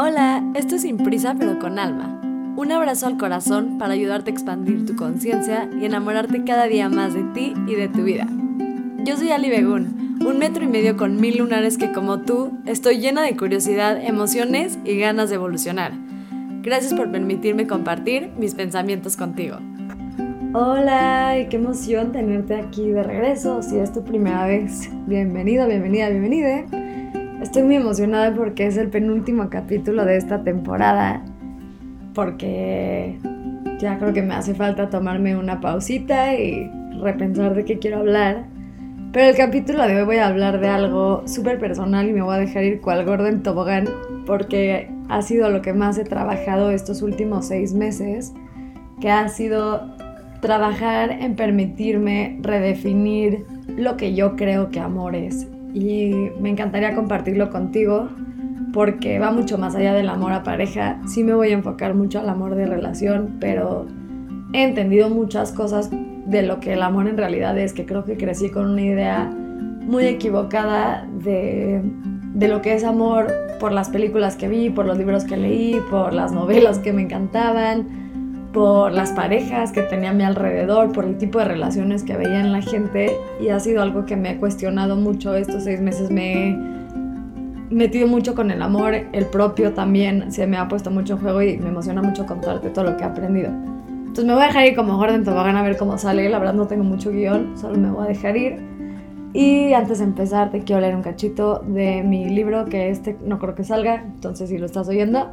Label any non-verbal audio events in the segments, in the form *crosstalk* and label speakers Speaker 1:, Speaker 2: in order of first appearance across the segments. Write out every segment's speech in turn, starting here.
Speaker 1: Hola, esto es Sin Prisa pero con Alma. Un abrazo al corazón para ayudarte a expandir tu conciencia y enamorarte cada día más de ti y de tu vida. Yo soy Ali Begun, un metro y medio con mil lunares que como tú estoy llena de curiosidad, emociones y ganas de evolucionar. Gracias por permitirme compartir mis pensamientos contigo. Hola, y qué emoción tenerte aquí de regreso. Si es tu primera vez, bienvenido, bienvenida, bienvenida. Estoy muy emocionada porque es el penúltimo capítulo de esta temporada. Porque ya creo que me hace falta tomarme una pausita y repensar de qué quiero hablar. Pero el capítulo de hoy voy a hablar de algo súper personal y me voy a dejar ir cual gordo en tobogán porque ha sido lo que más he trabajado estos últimos seis meses, que ha sido trabajar en permitirme redefinir lo que yo creo que amor es y me encantaría compartirlo contigo porque va mucho más allá del amor a pareja. Sí me voy a enfocar mucho al amor de relación, pero he entendido muchas cosas de lo que el amor en realidad es, que creo que crecí con una idea muy equivocada de, de lo que es amor por las películas que vi, por los libros que leí, por las novelas que me encantaban por las parejas que tenía a mi alrededor, por el tipo de relaciones que veía en la gente y ha sido algo que me he cuestionado mucho estos seis meses. Me he metido mucho con el amor, el propio también se me ha puesto mucho en juego y me emociona mucho contarte todo lo que he aprendido. Entonces me voy a dejar ir como Gordon Tobogán a ver cómo sale. La verdad no tengo mucho guion, solo me voy a dejar ir. Y antes de empezar te quiero leer un cachito de mi libro, que este no creo que salga, entonces si lo estás oyendo,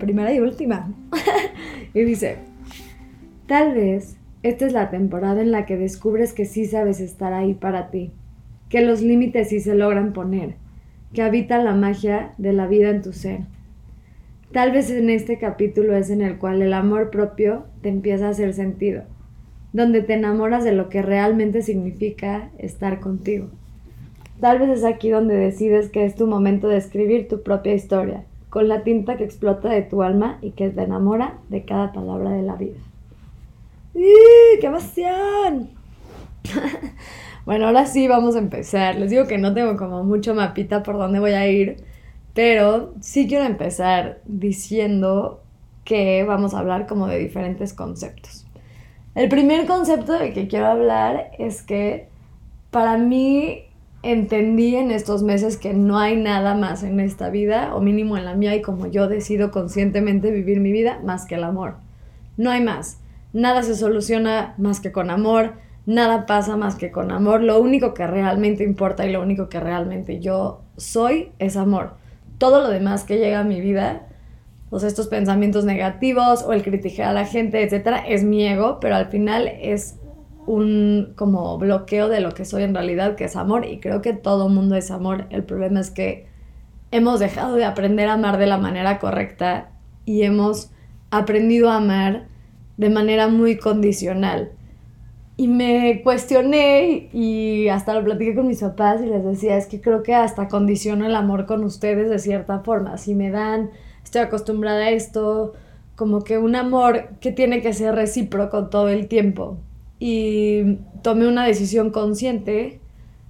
Speaker 1: primera y última. *laughs* y dice, tal vez esta es la temporada en la que descubres que sí sabes estar ahí para ti, que los límites sí se logran poner, que habita la magia de la vida en tu ser. Tal vez en este capítulo es en el cual el amor propio te empieza a hacer sentido donde te enamoras de lo que realmente significa estar contigo. Tal vez es aquí donde decides que es tu momento de escribir tu propia historia, con la tinta que explota de tu alma y que te enamora de cada palabra de la vida. ¡Qué emoción! *laughs* bueno, ahora sí vamos a empezar. Les digo que no tengo como mucho mapita por dónde voy a ir, pero sí quiero empezar diciendo que vamos a hablar como de diferentes conceptos. El primer concepto de que quiero hablar es que para mí entendí en estos meses que no hay nada más en esta vida, o mínimo en la mía, y como yo decido conscientemente vivir mi vida, más que el amor. No hay más. Nada se soluciona más que con amor, nada pasa más que con amor. Lo único que realmente importa y lo único que realmente yo soy es amor. Todo lo demás que llega a mi vida o sea, estos pensamientos negativos o el criticar a la gente, etcétera, es mi ego, pero al final es un como bloqueo de lo que soy en realidad, que es amor, y creo que todo mundo es amor. El problema es que hemos dejado de aprender a amar de la manera correcta y hemos aprendido a amar de manera muy condicional. Y me cuestioné y hasta lo platiqué con mis papás y les decía, es que creo que hasta condiciono el amor con ustedes de cierta forma. Si me dan estoy acostumbrada a esto, como que un amor que tiene que ser recíproco todo el tiempo. Y tomé una decisión consciente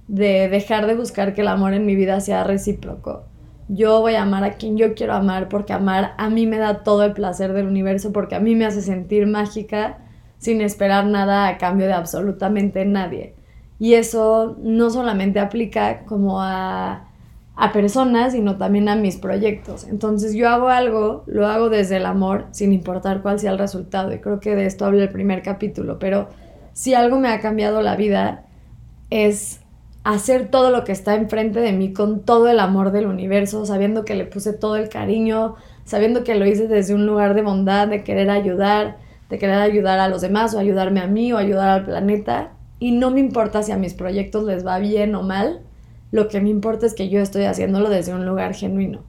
Speaker 1: de dejar de buscar que el amor en mi vida sea recíproco. Yo voy a amar a quien yo quiero amar porque amar a mí me da todo el placer del universo, porque a mí me hace sentir mágica sin esperar nada a cambio de absolutamente nadie. Y eso no solamente aplica como a a personas, sino también a mis proyectos. Entonces yo hago algo, lo hago desde el amor, sin importar cuál sea el resultado. Y creo que de esto habla el primer capítulo. Pero si algo me ha cambiado la vida es hacer todo lo que está enfrente de mí con todo el amor del universo, sabiendo que le puse todo el cariño, sabiendo que lo hice desde un lugar de bondad, de querer ayudar, de querer ayudar a los demás o ayudarme a mí o ayudar al planeta. Y no me importa si a mis proyectos les va bien o mal, lo que me importa es que yo estoy haciéndolo desde un lugar genuino.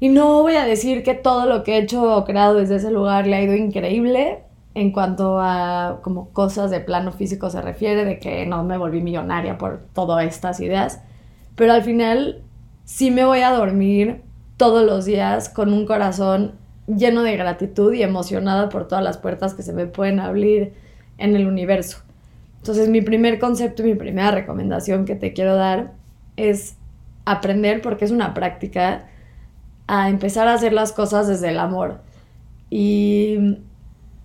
Speaker 1: Y no voy a decir que todo lo que he hecho o creado desde ese lugar le ha ido increíble en cuanto a como cosas de plano físico se refiere, de que no me volví millonaria por todas estas ideas, pero al final sí me voy a dormir todos los días con un corazón lleno de gratitud y emocionada por todas las puertas que se me pueden abrir en el universo. Entonces mi primer concepto y mi primera recomendación que te quiero dar es aprender, porque es una práctica, a empezar a hacer las cosas desde el amor. Y,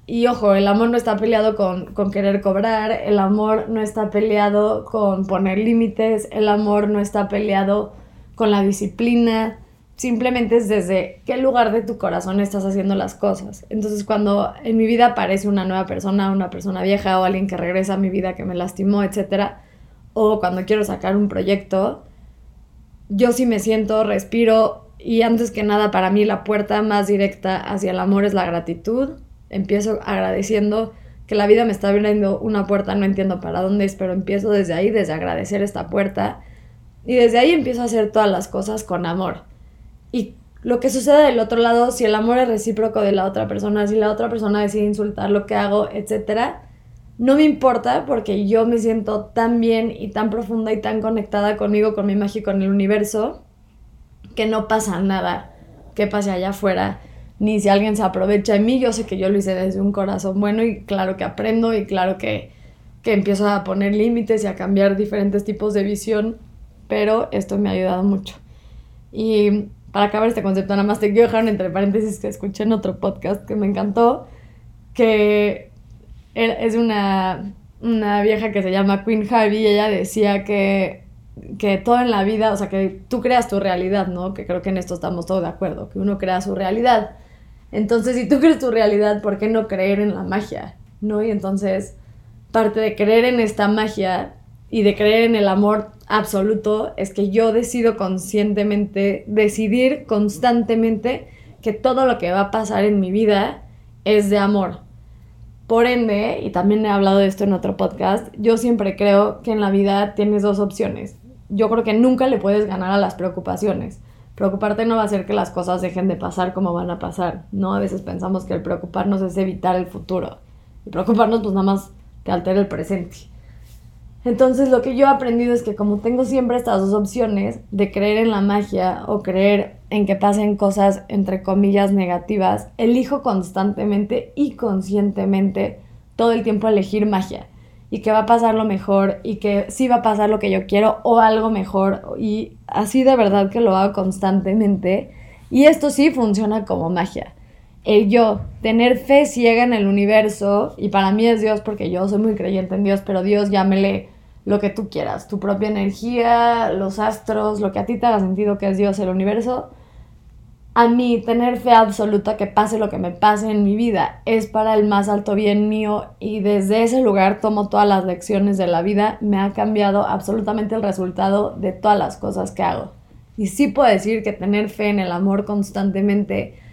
Speaker 1: y ojo, el amor no está peleado con, con querer cobrar, el amor no está peleado con poner límites, el amor no está peleado con la disciplina, simplemente es desde qué lugar de tu corazón estás haciendo las cosas. Entonces cuando en mi vida aparece una nueva persona, una persona vieja o alguien que regresa a mi vida que me lastimó, etc. O cuando quiero sacar un proyecto, yo sí me siento, respiro y antes que nada para mí la puerta más directa hacia el amor es la gratitud. Empiezo agradeciendo que la vida me está abriendo una puerta, no entiendo para dónde es, pero empiezo desde ahí, desde agradecer esta puerta. Y desde ahí empiezo a hacer todas las cosas con amor y lo que sucede del otro lado, si el amor es recíproco de la otra persona, si la otra persona decide insultar lo que hago, etcétera, no me importa porque yo me siento tan bien y tan profunda y tan conectada conmigo, con mi magia y con el universo, que no pasa nada que pase allá afuera, ni si alguien se aprovecha de mí, yo sé que yo lo hice desde un corazón bueno y claro que aprendo y claro que, que empiezo a poner límites y a cambiar diferentes tipos de visión, pero esto me ha ayudado mucho. Y para acabar este concepto, nada más te quiero dejar entre paréntesis que escuché en otro podcast que me encantó, que es una, una vieja que se llama Queen Harvey y ella decía que, que todo en la vida, o sea, que tú creas tu realidad, ¿no? Que creo que en esto estamos todos de acuerdo, que uno crea su realidad. Entonces, si tú crees tu realidad, ¿por qué no creer en la magia? ¿No? Y entonces, parte de creer en esta magia y de creer en el amor absoluto es que yo decido conscientemente, decidir constantemente que todo lo que va a pasar en mi vida es de amor. Por ende, y también he hablado de esto en otro podcast, yo siempre creo que en la vida tienes dos opciones. Yo creo que nunca le puedes ganar a las preocupaciones. Preocuparte no va a hacer que las cosas dejen de pasar como van a pasar, ¿no? A veces pensamos que el preocuparnos es evitar el futuro. Y preocuparnos pues nada más te altera el presente. Entonces lo que yo he aprendido es que como tengo siempre estas dos opciones de creer en la magia o creer en que pasen cosas entre comillas negativas, elijo constantemente y conscientemente todo el tiempo elegir magia y que va a pasar lo mejor y que sí va a pasar lo que yo quiero o algo mejor y así de verdad que lo hago constantemente y esto sí funciona como magia. El yo, tener fe ciega en el universo, y para mí es Dios porque yo soy muy creyente en Dios, pero Dios llámele lo que tú quieras, tu propia energía, los astros, lo que a ti te haga sentido que es Dios, el universo. A mí tener fe absoluta que pase lo que me pase en mi vida es para el más alto bien mío y desde ese lugar tomo todas las lecciones de la vida, me ha cambiado absolutamente el resultado de todas las cosas que hago. Y sí puedo decir que tener fe en el amor constantemente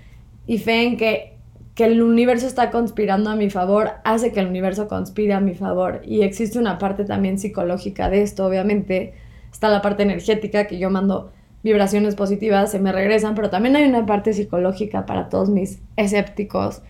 Speaker 1: y fe en que que el universo está conspirando a mi favor hace que el universo conspire a mi favor. Y existe una parte también psicológica de esto, obviamente. Está la parte energética que yo mando vibraciones positivas, se me regresan, pero también hay una parte psicológica para todos mis escépticos,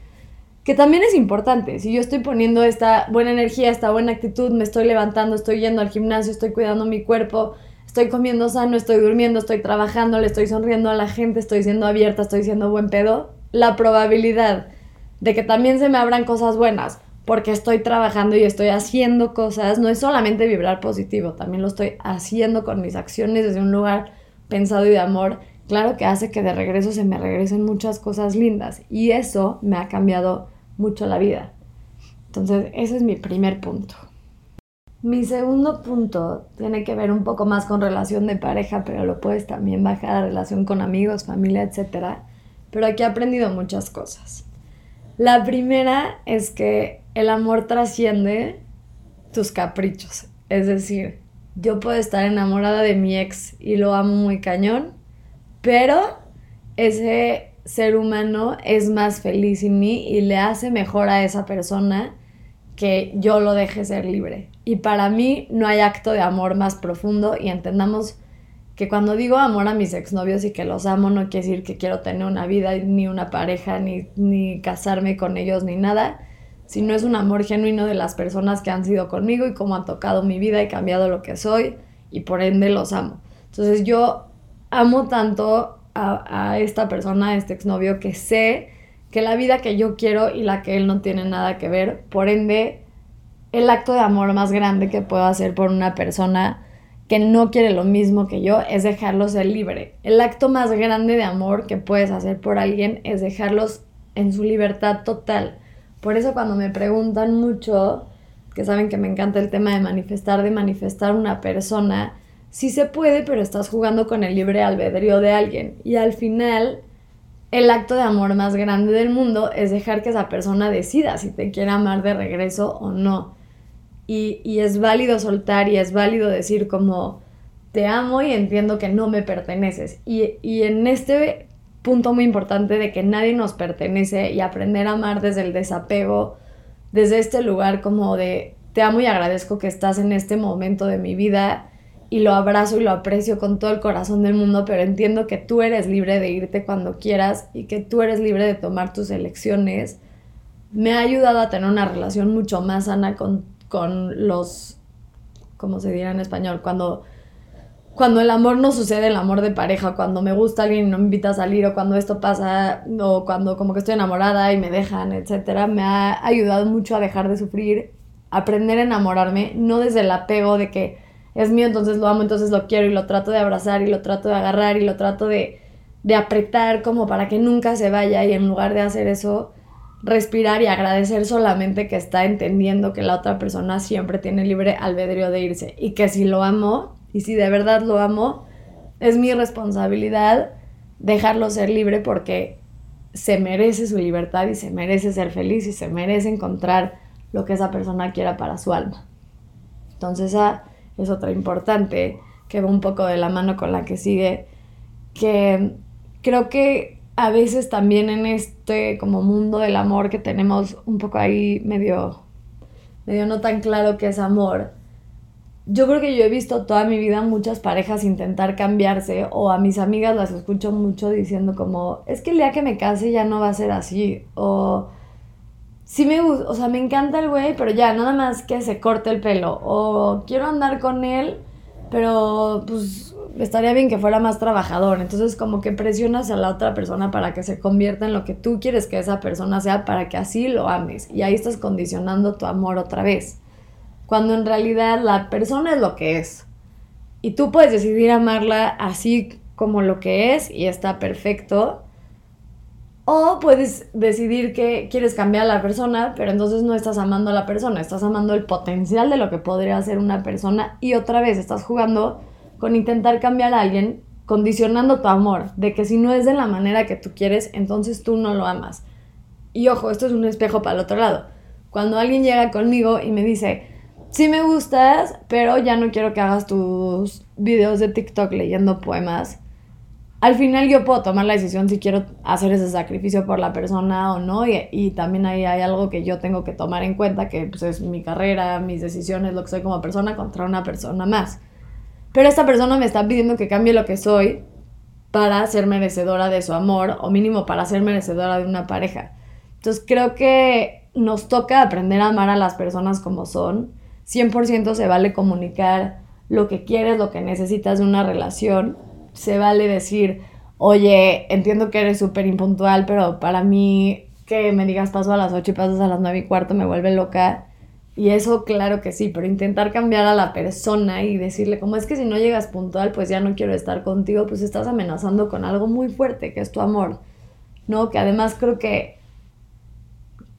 Speaker 1: que también es importante. Si yo estoy poniendo esta buena energía, esta buena actitud, me estoy levantando, estoy yendo al gimnasio, estoy cuidando mi cuerpo, estoy comiendo sano, estoy durmiendo, estoy trabajando, le estoy sonriendo a la gente, estoy siendo abierta, estoy siendo buen pedo, la probabilidad de que también se me abran cosas buenas, porque estoy trabajando y estoy haciendo cosas, no es solamente vibrar positivo, también lo estoy haciendo con mis acciones desde un lugar pensado y de amor, claro que hace que de regreso se me regresen muchas cosas lindas y eso me ha cambiado mucho la vida. Entonces, ese es mi primer punto. Mi segundo punto tiene que ver un poco más con relación de pareja, pero lo puedes también bajar a relación con amigos, familia, etc. Pero aquí he aprendido muchas cosas. La primera es que el amor trasciende tus caprichos. Es decir, yo puedo estar enamorada de mi ex y lo amo muy cañón, pero ese ser humano es más feliz en mí y le hace mejor a esa persona que yo lo deje ser libre. Y para mí no hay acto de amor más profundo y entendamos que cuando digo amor a mis exnovios y que los amo, no quiere decir que quiero tener una vida, ni una pareja, ni, ni casarme con ellos, ni nada, sino es un amor genuino de las personas que han sido conmigo y cómo han tocado mi vida y cambiado lo que soy, y por ende los amo. Entonces yo amo tanto a, a esta persona, a este exnovio, que sé que la vida que yo quiero y la que él no tiene nada que ver, por ende, el acto de amor más grande que puedo hacer por una persona que no quiere lo mismo que yo, es dejarlo ser libre. El acto más grande de amor que puedes hacer por alguien es dejarlos en su libertad total. Por eso cuando me preguntan mucho, que saben que me encanta el tema de manifestar, de manifestar una persona, sí se puede, pero estás jugando con el libre albedrío de alguien. Y al final, el acto de amor más grande del mundo es dejar que esa persona decida si te quiere amar de regreso o no. Y, es válido soltar y es válido decir como te amo y entiendo que no me perteneces. Y, y en este punto muy importante de que nadie nos pertenece y aprender a amar desde el desapego, desde este lugar como de te amo y agradezco que estás en este momento de mi vida y lo abrazo y lo aprecio con todo el corazón del mundo, pero entiendo que tú eres libre de irte cuando quieras y que tú eres libre de tomar tus elecciones, me ha ayudado a tener una relación mucho más sana con con los, ¿cómo se dirá en español? Cuando, cuando el amor no sucede, el amor de pareja, cuando me gusta alguien y no me invita a salir, o cuando esto pasa, o cuando como que estoy enamorada y me dejan, etcétera, me ha ayudado mucho a dejar de sufrir, aprender a enamorarme, no desde el apego de que es mío, entonces lo amo, entonces lo quiero y lo trato de abrazar y lo trato de agarrar y lo trato de, de apretar como para que nunca se vaya y en lugar de hacer eso, respirar y agradecer solamente que está entendiendo que la otra persona siempre tiene libre albedrío de irse y que si lo amo y si de verdad lo amo, es mi responsabilidad dejarlo ser libre porque se merece su libertad y se merece ser feliz y se merece encontrar lo que esa persona quiera para su alma. Entonces esa es otra importante que va un poco de la mano con la que sigue, que creo que a veces también en este como mundo del amor que tenemos un poco ahí medio, medio no tan claro que es amor, yo creo que yo he visto toda mi vida muchas parejas intentar cambiarse o a mis amigas las escucho mucho diciendo como, es que el día que me case ya no va a ser así o sí me gusta, o sea, me encanta el güey, pero ya nada más que se corte el pelo o quiero andar con él, pero pues estaría bien que fuera más trabajador. Entonces como que presionas a la otra persona para que se convierta en lo que tú quieres que esa persona sea para que así lo ames. Y ahí estás condicionando tu amor otra vez. Cuando en realidad la persona es lo que es. Y tú puedes decidir amarla así como lo que es y está perfecto. O puedes decidir que quieres cambiar a la persona, pero entonces no estás amando a la persona, estás amando el potencial de lo que podría ser una persona y otra vez estás jugando con intentar cambiar a alguien condicionando tu amor, de que si no es de la manera que tú quieres, entonces tú no lo amas. Y ojo, esto es un espejo para el otro lado. Cuando alguien llega conmigo y me dice, sí me gustas, pero ya no quiero que hagas tus videos de TikTok leyendo poemas, al final yo puedo tomar la decisión si quiero hacer ese sacrificio por la persona o no, y, también ahí hay algo que yo tengo que tomar en cuenta, que pues, es mi carrera, mis decisiones, lo que soy como persona contra una persona más. Pero esta persona me está pidiendo que cambie lo que soy para ser merecedora de su amor o mínimo para ser merecedora de una pareja. Entonces creo que nos toca aprender a amar a las personas como son. 100% se vale comunicar lo que quieres, lo que necesitas de una relación. Se vale decir, oye, entiendo que eres súper impuntual, pero para mí que me digas paso a las 8 y pasas a las 9 y cuarto me vuelve loca. Y eso claro que sí, pero intentar cambiar a la persona y decirle, como es que si no llegas puntual, pues ya no quiero estar contigo, pues estás amenazando con algo muy fuerte, que es tu amor. ¿No? Que además creo que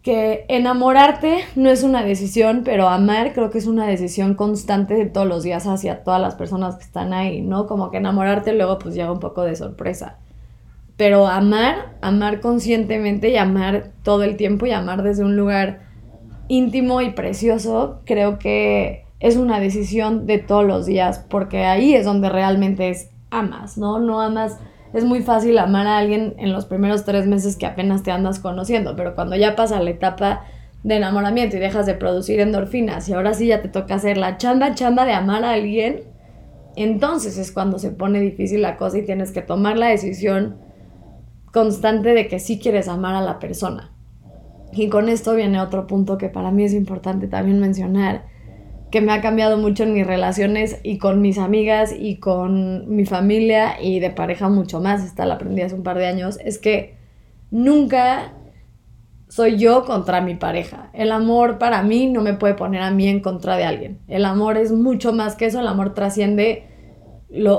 Speaker 1: que enamorarte no es una decisión, pero amar creo que es una decisión constante de todos los días hacia todas las personas que están ahí, ¿no? Como que enamorarte luego pues llega un poco de sorpresa. Pero amar, amar conscientemente y amar todo el tiempo y amar desde un lugar íntimo y precioso, creo que es una decisión de todos los días, porque ahí es donde realmente es amas, ¿no? No amas, es muy fácil amar a alguien en los primeros tres meses que apenas te andas conociendo, pero cuando ya pasa la etapa de enamoramiento y dejas de producir endorfinas y ahora sí ya te toca hacer la chamba, chamba de amar a alguien, entonces es cuando se pone difícil la cosa y tienes que tomar la decisión constante de que sí quieres amar a la persona. Y con esto viene otro punto que para mí es importante también mencionar, que me ha cambiado mucho en mis relaciones y con mis amigas y con mi familia y de pareja mucho más, esta la aprendí hace un par de años, es que nunca soy yo contra mi pareja. El amor para mí no me puede poner a mí en contra de alguien. El amor es mucho más que eso, el amor trasciende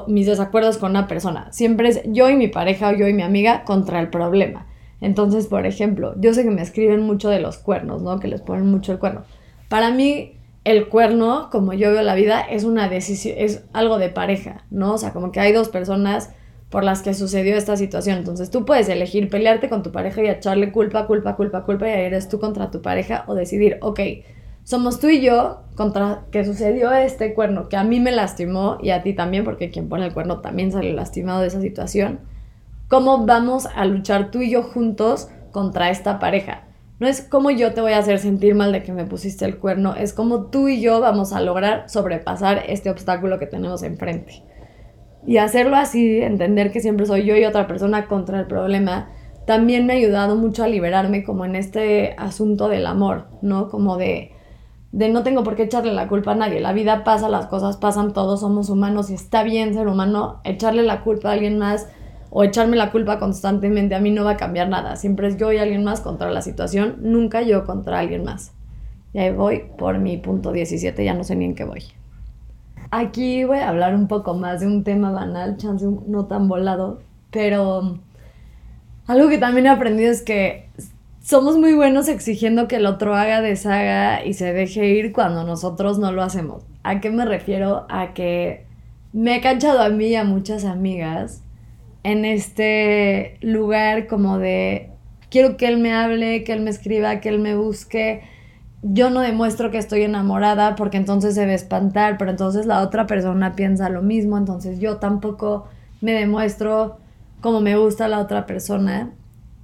Speaker 1: mis desacuerdos con una persona. Siempre es yo y mi pareja o yo y mi amiga contra el problema. Entonces, por ejemplo, yo sé que me escriben mucho de los cuernos, ¿no? Que les ponen mucho el cuerno. Para mí, el cuerno, como yo veo la vida, es una decisión, es algo de pareja, ¿no? O sea, como que hay dos personas por las que sucedió esta situación. Entonces tú puedes elegir pelearte con tu pareja y echarle culpa, culpa, culpa, culpa y eres tú contra tu pareja o decidir, ok, somos tú y yo contra que sucedió este cuerno que a mí me lastimó y a ti también, porque quien pone el cuerno también sale lastimado de esa situación. ¿Cómo vamos a luchar tú y yo juntos contra esta pareja? No es como yo te voy a hacer sentir mal de que me pusiste el cuerno, es como tú y yo vamos a lograr sobrepasar este obstáculo que tenemos enfrente. Y hacerlo así, entender que siempre soy yo y otra persona contra el problema, también me ha ayudado mucho a liberarme como en este asunto del amor, ¿no? Como de, de no tengo por qué echarle la culpa a nadie. La vida pasa, las cosas pasan, todos somos humanos y está bien ser humano. Echarle la culpa a alguien más o echarme la culpa constantemente a mí no va a cambiar nada. Siempre es yo y alguien más contra la situación, nunca yo contra alguien más. Y ahí voy por mi punto 17, ya no sé ni en qué voy. Aquí voy a hablar un poco más de un tema banal, chance no tan volado, pero algo que también he aprendido es que somos muy buenos exigiendo que el otro haga, deshaga y se deje ir cuando nosotros no lo hacemos. ¿A qué me refiero? A que me he canchado a mí y a muchas amigas en este lugar como de quiero que él me hable, que él me escriba, que él me busque yo no demuestro que estoy enamorada porque entonces se ve espantar, pero entonces la otra persona piensa lo mismo, entonces yo tampoco me demuestro como me gusta la otra persona.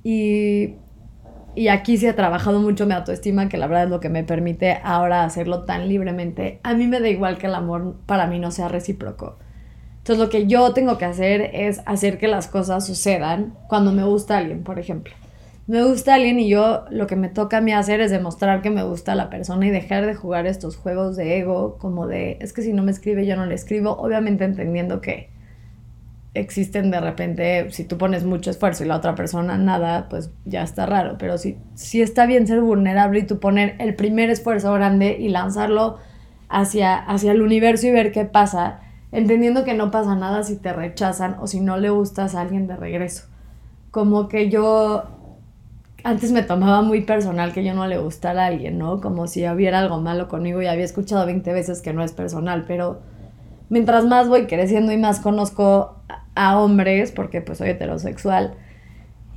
Speaker 1: Y, y aquí sí he trabajado mucho mi autoestima, que la verdad es lo que me permite ahora hacerlo tan libremente. A mí me da igual que el amor para mí no sea recíproco. Entonces lo que yo tengo que hacer es hacer que las cosas sucedan cuando me gusta alguien, por ejemplo. Me gusta alguien y yo lo que me toca a mí hacer es demostrar que me gusta la persona y dejar de jugar estos juegos de ego, como de, es que si no me escribe yo no le escribo, obviamente entendiendo que existen de repente, si tú pones mucho esfuerzo y la otra persona nada, pues ya está raro, pero si, si está bien ser vulnerable y tú poner el primer esfuerzo grande y lanzarlo hacia, hacia el universo y ver qué pasa, entendiendo que no pasa nada si te rechazan o si no le gustas a alguien de regreso. Como que yo antes me tomaba muy personal que yo no le gustara a alguien, ¿no? Como si hubiera algo malo conmigo y había escuchado 20 veces que no es personal, pero mientras más voy creciendo y más conozco a hombres, porque pues soy heterosexual,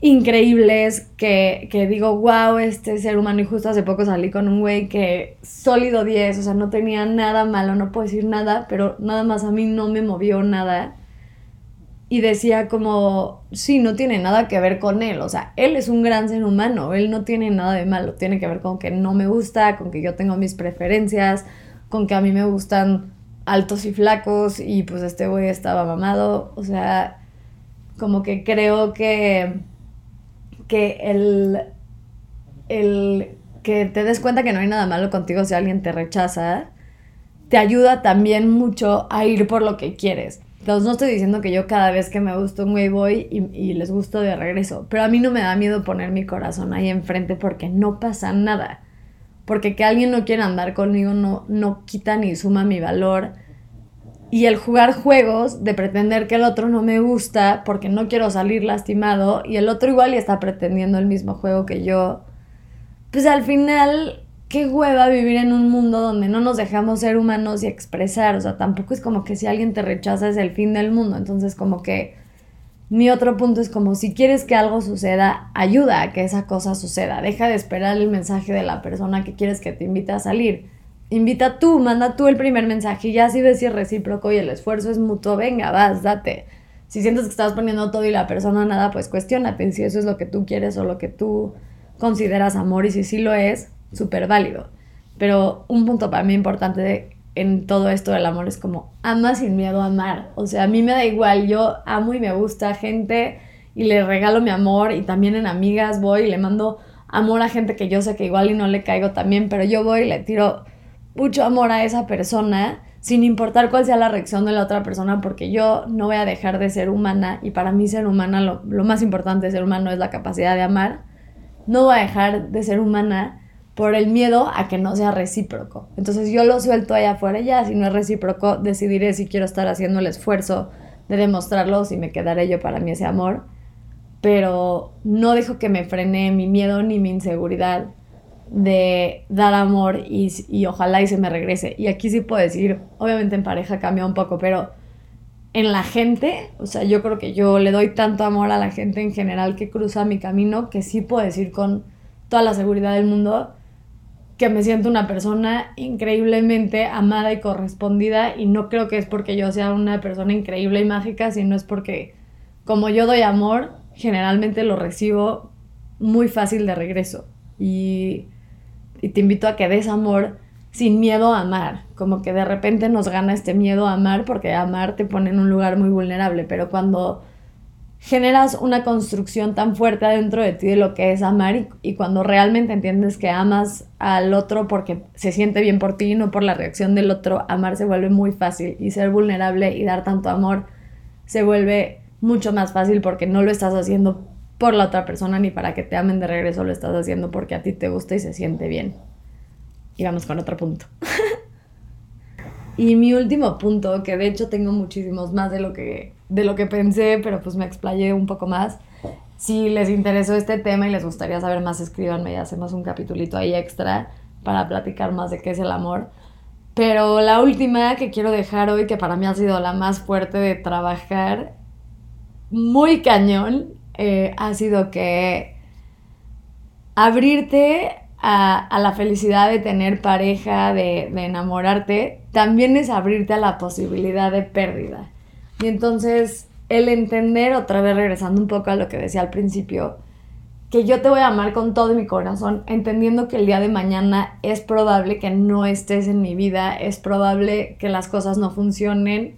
Speaker 1: increíbles que, que digo, wow, este ser humano y justo hace poco salí con un güey que sólido 10, o sea, no tenía nada malo, no puedo decir nada, pero nada más a mí no me movió nada. Y decía como, sí, no tiene nada que ver con él, o sea, él es un gran ser humano, él no tiene nada de malo, tiene que ver con que no me gusta, con que yo tengo mis preferencias, con que a mí me gustan altos y flacos y pues este güey estaba mamado, o sea, como que creo que, que el, el que te des cuenta que no hay nada malo contigo si alguien te rechaza, te ayuda también mucho a ir por lo que quieres. Entonces no estoy diciendo que yo cada vez que me gusta un güey voy y, les gusto de regreso, pero a mí no me da miedo poner mi corazón ahí enfrente porque no pasa nada. Porque que alguien no quiera andar conmigo no, no quita ni suma mi valor. Y el jugar juegos de pretender que el otro no me gusta porque no quiero salir lastimado y el otro igual y está pretendiendo el mismo juego que yo, pues al final qué hueva vivir en un mundo donde no nos dejamos ser humanos y expresar. O sea, tampoco es como que si alguien te rechaza es el fin del mundo. Entonces, como que mi otro punto es como si quieres que algo suceda, ayuda a que esa cosa suceda. Deja de esperar el mensaje de la persona que quieres que te invite a salir. Invita tú, manda tú el primer mensaje y ya si ves si es recíproco y el esfuerzo es mutuo, venga, vas, date. Si sientes que estás poniendo todo y la persona nada, pues cuestionate si eso es lo que tú quieres o lo que tú consideras amor y si sí lo es, súper válido. Pero un punto para mí importante en todo esto del amor es como ama sin miedo a amar. O sea, a mí me da igual, yo amo y me gusta gente y le regalo mi amor y también en amigas voy y le mando amor a gente que yo sé que igual y no le caigo también, pero yo voy y le tiro mucho amor a esa persona sin importar cuál sea la reacción de la otra persona, porque yo no voy a dejar de ser humana y para mí ser humana, lo, más importante de ser humano es la capacidad de amar no voy a dejar de ser humana por el miedo a que no sea recíproco. Entonces yo lo suelto allá afuera ya, si no es recíproco, decidiré si quiero estar haciendo el esfuerzo de demostrarlo, si me quedaré yo para mí ese amor. Pero no dejo que me frene mi miedo ni mi inseguridad de dar amor y, y, ojalá y se me regrese. Y aquí sí puedo decir, obviamente en pareja cambia un poco, pero en la gente, o sea, yo creo que yo le doy tanto amor a la gente en general que cruza mi camino que sí puedo decir con toda la seguridad del mundo que me siento una persona increíblemente amada y correspondida y no creo que es porque yo sea una persona increíble y mágica, sino es porque como yo doy amor, generalmente lo recibo muy fácil de regreso. Y y te invito a que des amor sin miedo a amar, como que de repente nos gana este miedo a amar porque amar te pone en un lugar muy vulnerable, pero cuando generas una construcción tan fuerte adentro de ti de lo que es amar y, cuando realmente entiendes que amas al otro porque se siente bien por ti y no por la reacción del otro, amar se vuelve muy fácil y ser vulnerable y dar tanto amor se vuelve mucho más fácil porque no lo estás haciendo por la otra persona ni para que te amen de regreso, lo estás haciendo porque a ti te gusta y se siente bien. Y vamos con otro punto. *laughs* y mi último punto, que de hecho tengo muchísimos más de lo que, de lo que pensé, pero pues me explayé un poco más. Si les interesó este tema y les gustaría saber más, escríbanme y hacemos un capitulito ahí extra para platicar más de qué es el amor. Pero la última que quiero dejar hoy, que para mí ha sido la más fuerte de trabajar, muy cañón, eh, ha sido que abrirte a, la felicidad de tener pareja, de, de, enamorarte, también es abrirte a la posibilidad de pérdida. Y entonces el entender, otra vez regresando un poco a lo que decía al principio, que yo te voy a amar con todo mi corazón, entendiendo que el día de mañana es probable que no estés en mi vida, es probable que las cosas no funcionen.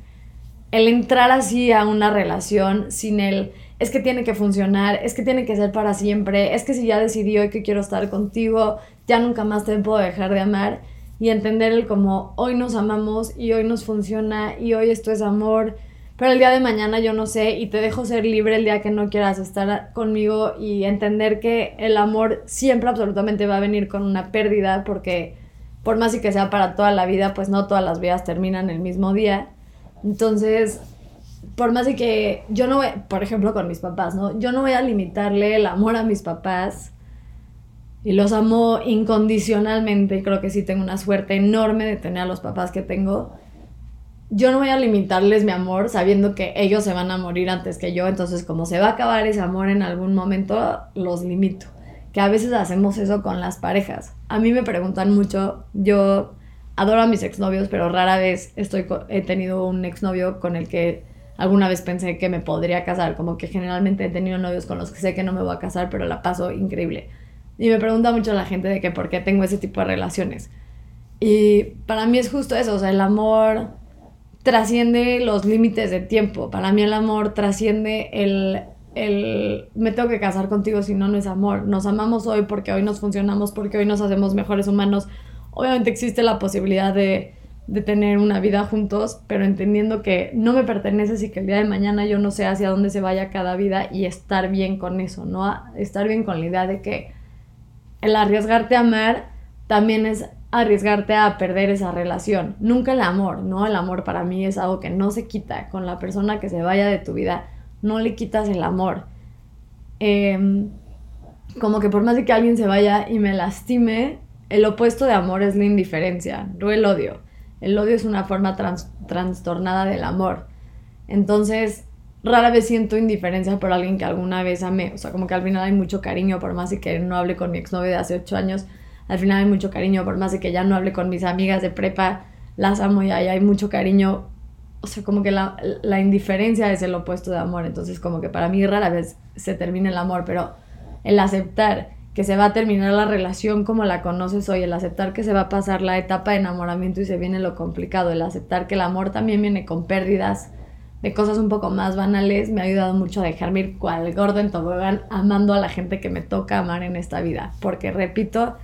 Speaker 1: El entrar así a una relación sin el es que tiene que funcionar, es que tiene que ser para siempre, es que si ya decidí hoy que quiero estar contigo, ya nunca más te puedo dejar de amar y entender el como hoy nos amamos y hoy nos funciona y hoy esto es amor, pero el día de mañana yo no sé y te dejo ser libre el día que no quieras estar conmigo y entender que el amor siempre absolutamente va a venir con una pérdida porque por más y que sea para toda la vida, pues no todas las vidas terminan el mismo día. Entonces, por más de que yo no voy, por ejemplo, con mis papás, ¿no? Yo no voy a limitarle el amor a mis papás y los amo incondicionalmente. Creo que sí tengo una suerte enorme de tener a los papás que tengo. Yo no voy a limitarles mi amor sabiendo que ellos se van a morir antes que yo, entonces como se va a acabar ese amor en algún momento, los limito. Que a veces hacemos eso con las parejas. A mí me preguntan mucho, yo adoro a mis exnovios, pero rara vez estoy, he tenido un exnovio con el que alguna vez pensé que me podría casar, como que generalmente he tenido novios con los que sé que no me voy a casar, pero la paso increíble. Y me pregunta mucho la gente de que por qué tengo ese tipo de relaciones. Y para mí es justo eso, o sea, el amor trasciende los límites de tiempo. Para mí el amor trasciende el, el me tengo que casar contigo si no, no es amor. Nos amamos hoy porque hoy nos funcionamos, porque hoy nos hacemos mejores humanos. Obviamente existe la posibilidad de de tener una vida juntos, pero entendiendo que no me perteneces y que el día de mañana yo no sé hacia dónde se vaya cada vida y estar bien con eso, ¿no? Estar bien con la idea de que el arriesgarte a amar también es arriesgarte a perder esa relación. Nunca el amor, ¿no? El amor para mí es algo que no se quita. Con la persona que se vaya de tu vida, no le quitas el amor. Em, como que por más de que alguien se vaya y me lastime, el opuesto de amor es la indiferencia, no el odio. El odio es una forma trastornada del amor. Entonces, rara vez siento indiferencia por alguien que alguna vez amé. O sea, como que al final hay mucho cariño, por más de que no hable con mi exnovio de hace ocho años, al final hay mucho cariño, por más de que ya no hable con mis amigas de prepa, las amo y ahí hay mucho cariño. O sea, como que la, la indiferencia es el opuesto de amor. Entonces, como que para mí rara vez se termina el amor, pero el aceptar que se va a terminar la relación como la conoces hoy, el aceptar que se va a pasar la etapa de enamoramiento y se viene lo complicado, el aceptar que el amor también viene con pérdidas de cosas un poco más banales, me ha ayudado mucho a dejarme ir cual gordo en tobogán amando a la gente que me toca amar en esta vida, porque repito,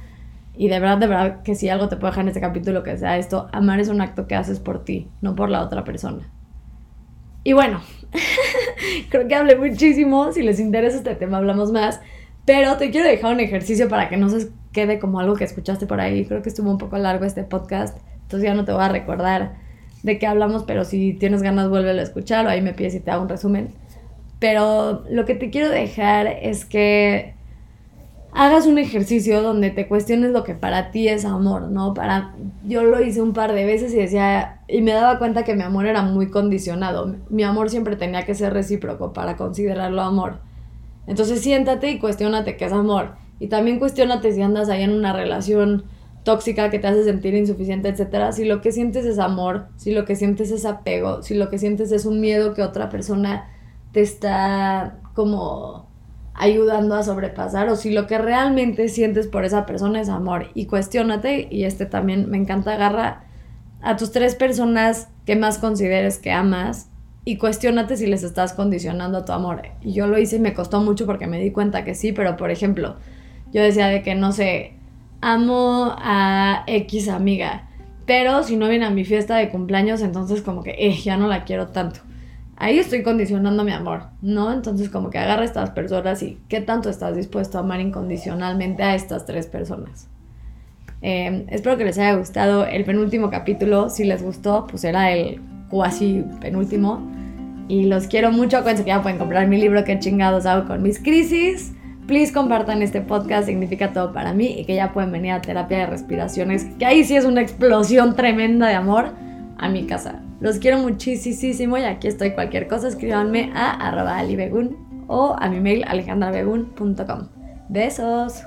Speaker 1: y de verdad, de verdad que si algo te puedo dejar en este capítulo que sea esto, amar es un acto que haces por ti, no por la otra persona. Y bueno, *laughs* creo que hablé muchísimo, si les interesa este tema hablamos más. Pero te quiero dejar un ejercicio para que no se quede como algo que escuchaste por ahí. Creo que estuvo un poco largo este podcast, entonces ya no te voy a recordar de qué hablamos, pero si tienes ganas vuelve a escuchar o ahí me pides y te hago un resumen. Pero lo que te quiero dejar es que hagas un ejercicio donde te cuestiones lo que para ti es amor, ¿no? Para yo lo hice un par de veces y decía y me daba cuenta que mi amor era muy condicionado. Mi amor siempre tenía que ser recíproco para considerarlo amor. Entonces siéntate y cuestionate qué es amor. Y también cuestionate si andas ahí en una relación tóxica que te hace sentir insuficiente, etcétera. Si lo que sientes es amor, si lo que sientes es apego, si lo que sientes es un miedo que otra persona te está como ayudando a sobrepasar o si lo que realmente sientes por esa persona es amor y cuestionate y este también me encanta agarra a tus tres personas que más consideres que amas y cuestionate si les estás condicionando a tu amor. Y yo lo hice y me costó mucho porque me di cuenta que sí, pero por ejemplo, yo decía de que no sé, amo a X amiga, pero si no viene a mi fiesta de cumpleaños, entonces como que eh, ya no la quiero tanto. Ahí estoy condicionando mi amor, ¿no? Entonces como que agarra a estas personas y qué tanto estás dispuesto a amar incondicionalmente a estas tres personas. Eh, espero que les haya gustado el penúltimo capítulo. Si les gustó, pues era el cuasi penúltimo. Y los quiero mucho. Acuérdense que ya pueden comprar mi libro que chingados hago con mis crisis. Please compartan este podcast, significa todo para mí y que ya pueden venir a terapia de respiraciones, que ahí sí es una explosión tremenda de amor a mi casa. Los quiero muchísimo y aquí estoy. Cualquier cosa, escríbanme a arroba alibegun o a mi mail alejandrabegun.com. Besos.